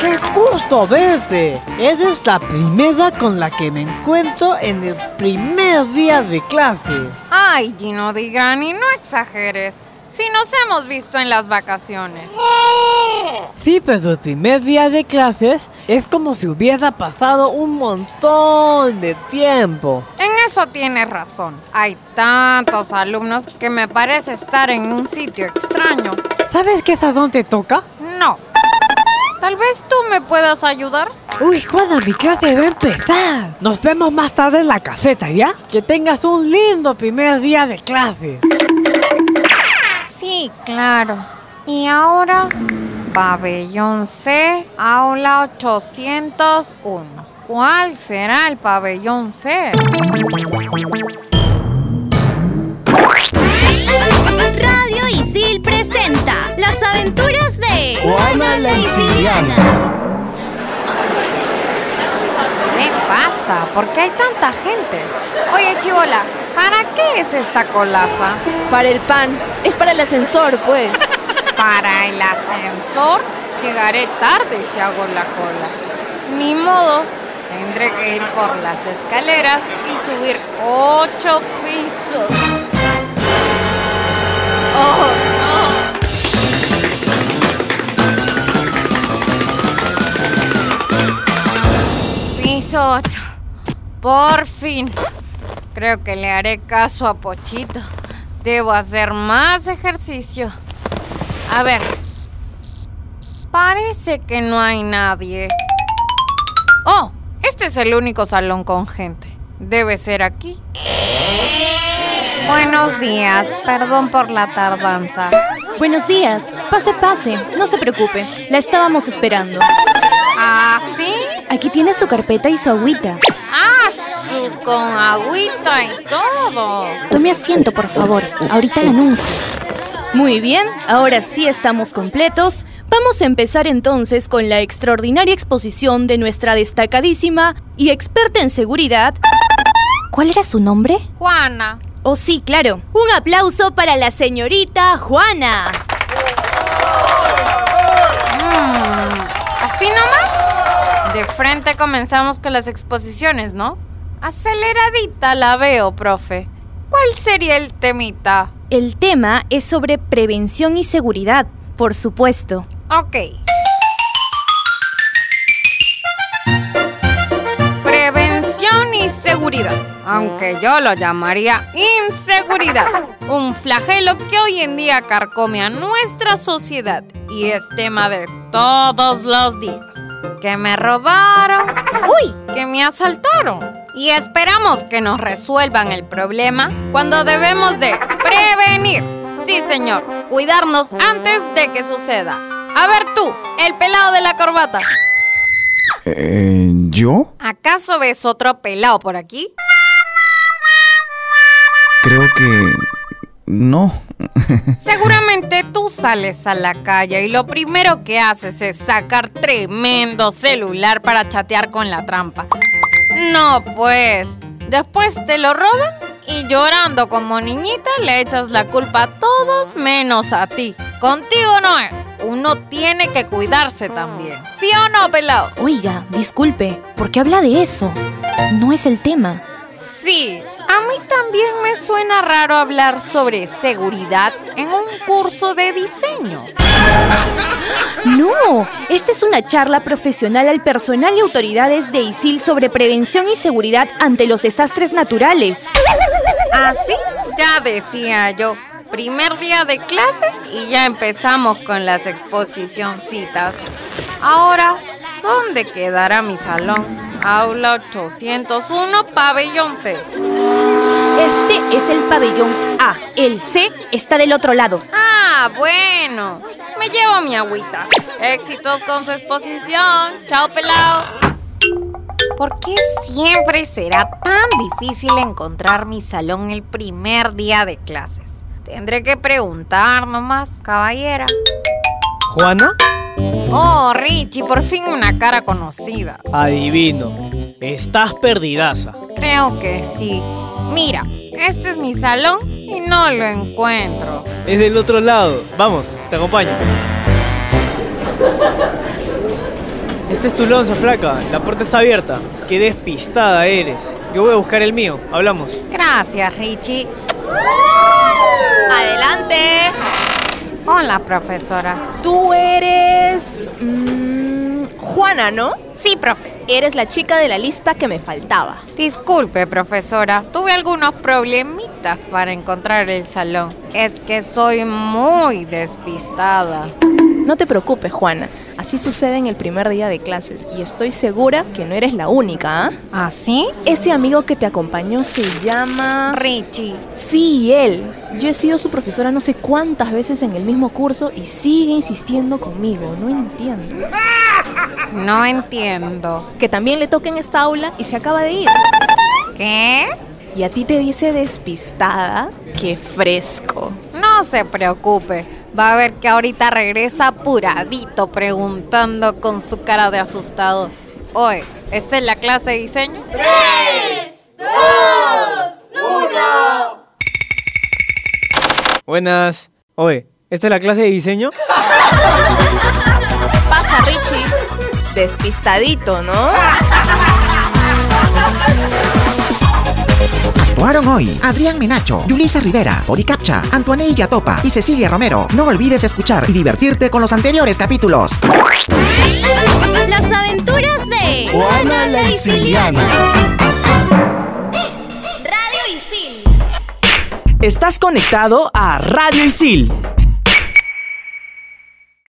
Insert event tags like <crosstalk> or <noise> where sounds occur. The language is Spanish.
Qué gusto verte. Esa es la primera con la que me encuentro en el primer día de clase. Ay, Gino Di Grani, no exageres. Si nos hemos visto en las vacaciones. Sí, pero el primer día de clases es como si hubiera pasado un montón de tiempo. En eso tienes razón. Hay tantos alumnos que me parece estar en un sitio extraño. ¿Sabes qué salón te toca? No. Tal vez tú me puedas ayudar. Uy, Juana, mi clase va a empezar. Nos vemos más tarde en la caseta, ¿ya? Que tengas un lindo primer día de clase. Sí, claro. Y ahora, pabellón C, aula 801. ¿Cuál será el pabellón C? Radio Isil presenta Las aventuras de Juana la Isiliana. ¿Qué pasa? ¿Por qué hay tanta gente? Oye, Chivola, ¿para qué es esta colaza? Para el pan. Es para el ascensor, pues. <laughs> Para el ascensor llegaré tarde si hago la cola. Ni modo, tendré que ir por las escaleras y subir ocho pisos. Piso 8. Por fin. Creo que le haré caso a Pochito. Debo hacer más ejercicio. A ver. Parece que no hay nadie. Oh, este es el único salón con gente. Debe ser aquí. Buenos días, perdón por la tardanza. Buenos días. Pase, pase. No se preocupe. La estábamos esperando. ¿Ah, sí? Aquí tiene su carpeta y su agüita. Ah, su con agüita y todo. Tome asiento, por favor. Ahorita el anuncio. Muy bien, ahora sí estamos completos. Vamos a empezar entonces con la extraordinaria exposición de nuestra destacadísima y experta en seguridad. ¿Cuál era su nombre? Juana. Oh, sí, claro. Un aplauso para la señorita Juana. De frente comenzamos con las exposiciones, ¿no? Aceleradita la veo, profe. ¿Cuál sería el temita? El tema es sobre prevención y seguridad, por supuesto. Ok. Prevención y seguridad. Aunque yo lo llamaría inseguridad. Un flagelo que hoy en día carcome a nuestra sociedad y es tema de todos los días. Que me robaron. Uy, que me asaltaron. Y esperamos que nos resuelvan el problema cuando debemos de prevenir. Sí, señor. Cuidarnos antes de que suceda. A ver tú, el pelado de la corbata. Eh, ¿Yo? ¿Acaso ves otro pelado por aquí? Creo que... No. Seguramente tú sales a la calle y lo primero que haces es sacar tremendo celular para chatear con la trampa. No, pues. Después te lo roban y llorando como niñita le echas la culpa a todos menos a ti. Contigo no es. Uno tiene que cuidarse también. ¿Sí o no, pelado? Oiga, disculpe, ¿por qué habla de eso? No es el tema. Sí, a mí también me suena raro hablar sobre seguridad en un curso de diseño. No, esta es una charla profesional al personal y autoridades de ISIL sobre prevención y seguridad ante los desastres naturales. Así, ya decía yo. Primer día de clases y ya empezamos con las exposicioncitas. Ahora, ¿dónde quedará mi salón? Aula 801, pabellón C. Este es el pabellón A. El C está del otro lado. Ah, bueno. Me llevo mi agüita. Éxitos con su exposición. Chao, pelado. ¿Por qué siempre será tan difícil encontrar mi salón el primer día de clases? Tendré que preguntar nomás, caballera. ¿Juana? Oh, Richie, por fin una cara conocida. Adivino. Estás perdidaza. Creo que sí. Mira, este es mi salón y no lo encuentro. Es del otro lado. Vamos, te acompaño. Esta es tu lonza, flaca. La puerta está abierta. Qué despistada eres. Yo voy a buscar el mío. Hablamos. Gracias, Richie. Adelante. Hola, profesora. Tú eres... mm, Juana, ¿no? Sí, profe. Eres la chica de la lista que me faltaba. Disculpe, profesora. Tuve algunos problemitas para encontrar el salón. Es que soy muy despistada. No te preocupes, Juana. Así sucede en el primer día de clases y estoy segura que no eres la única, ¿ah? ¿Así? Ese amigo que te acompañó se llama... Richie. Sí, él. Yo he sido su profesora no sé cuántas veces en el mismo curso y sigue insistiendo conmigo. No entiendo. No entiendo. Que también le toca en esta aula y se acaba de ir. ¿Qué? Y a ti te dice despistada. Qué fresco. No se preocupe. Va a ver que ahorita regresa apuradito preguntando con su cara de asustado. Oye, ¿esta es la clase de diseño? Buenas. Oye, ¿esta es la clase de diseño? <laughs> Pasa, Richie. Despistadito, ¿no? Actuaron hoy Adrián Menacho, Yulisa Rivera, Ori Capcha, Antoine Topa y Cecilia Romero. No olvides escuchar y divertirte con los anteriores capítulos. Las aventuras de Juana la Isiliana. Estás conectado a Radio Isil